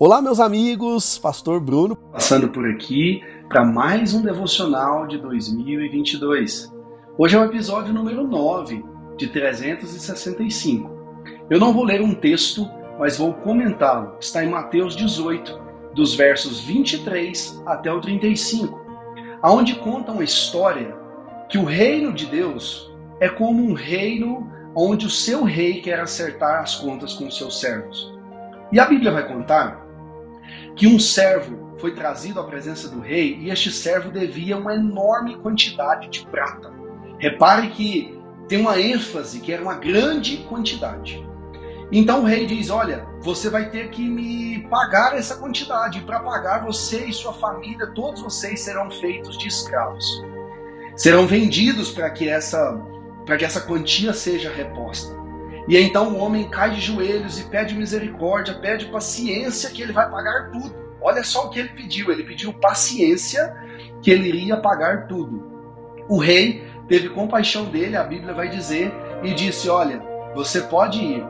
Olá, meus amigos, Pastor Bruno, passando por aqui para mais um devocional de 2022. Hoje é o episódio número 9 de 365. Eu não vou ler um texto, mas vou comentá-lo. Está em Mateus 18, dos versos 23 até o 35, aonde conta uma história que o reino de Deus é como um reino onde o seu rei quer acertar as contas com os seus servos. E a Bíblia vai contar que um servo foi trazido à presença do rei e este servo devia uma enorme quantidade de prata. Repare que tem uma ênfase que era uma grande quantidade. Então o rei diz: Olha, você vai ter que me pagar essa quantidade. Para pagar, você e sua família, todos vocês serão feitos de escravos. Serão vendidos para que essa para que essa quantia seja reposta. E então o homem cai de joelhos e pede misericórdia, pede paciência, que ele vai pagar tudo. Olha só o que ele pediu: ele pediu paciência, que ele iria pagar tudo. O rei teve compaixão dele, a Bíblia vai dizer, e disse: Olha, você pode ir,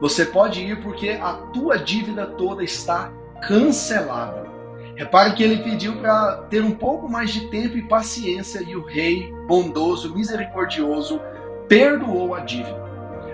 você pode ir porque a tua dívida toda está cancelada. Repare que ele pediu para ter um pouco mais de tempo e paciência, e o rei, bondoso, misericordioso, perdoou a dívida.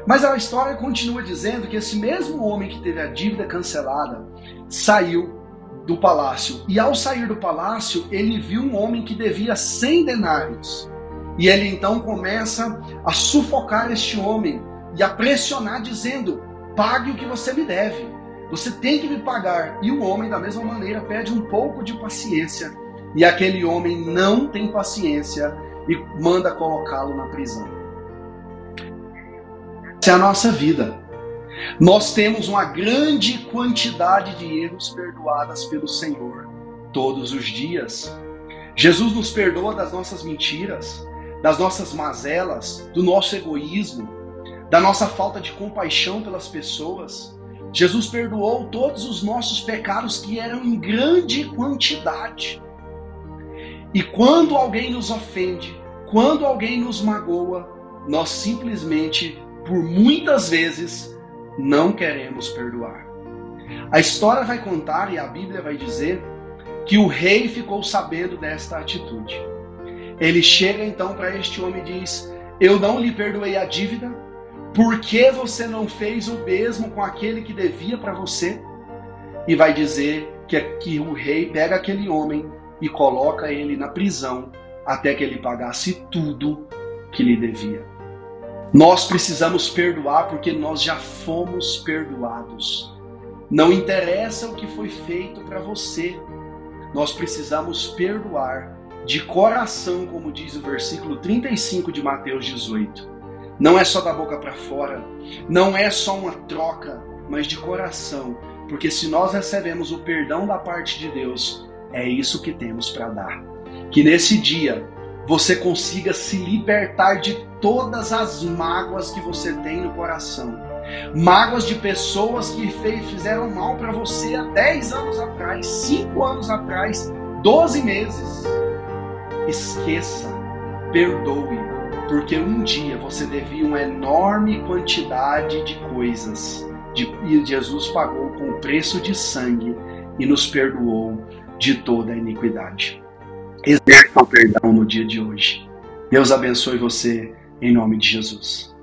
Mas a história continua dizendo que esse mesmo homem que teve a dívida cancelada saiu do palácio. E ao sair do palácio, ele viu um homem que devia 100 denários. E ele então começa a sufocar este homem e a pressionar, dizendo: Pague o que você me deve. Você tem que me pagar. E o homem, da mesma maneira, pede um pouco de paciência. E aquele homem não tem paciência e manda colocá-lo na prisão. É a nossa vida. Nós temos uma grande quantidade de erros perdoadas pelo Senhor todos os dias. Jesus nos perdoa das nossas mentiras, das nossas mazelas, do nosso egoísmo, da nossa falta de compaixão pelas pessoas. Jesus perdoou todos os nossos pecados que eram em grande quantidade. E quando alguém nos ofende, quando alguém nos magoa, nós simplesmente por muitas vezes não queremos perdoar. A história vai contar e a Bíblia vai dizer que o rei ficou sabendo desta atitude. Ele chega então para este homem e diz: Eu não lhe perdoei a dívida, por que você não fez o mesmo com aquele que devia para você? E vai dizer que, que o rei pega aquele homem e coloca ele na prisão até que ele pagasse tudo que lhe devia. Nós precisamos perdoar porque nós já fomos perdoados. Não interessa o que foi feito para você, nós precisamos perdoar de coração, como diz o versículo 35 de Mateus 18. Não é só da boca para fora, não é só uma troca, mas de coração, porque se nós recebemos o perdão da parte de Deus, é isso que temos para dar. Que nesse dia você consiga se libertar de todas as mágoas que você tem no coração. Mágoas de pessoas que fizeram mal para você há 10 anos atrás, 5 anos atrás, 12 meses. Esqueça, perdoe, porque um dia você devia uma enorme quantidade de coisas e Jesus pagou com o preço de sangue e nos perdoou de toda a iniquidade exerça o perdão no dia de hoje. Deus abençoe você em nome de Jesus.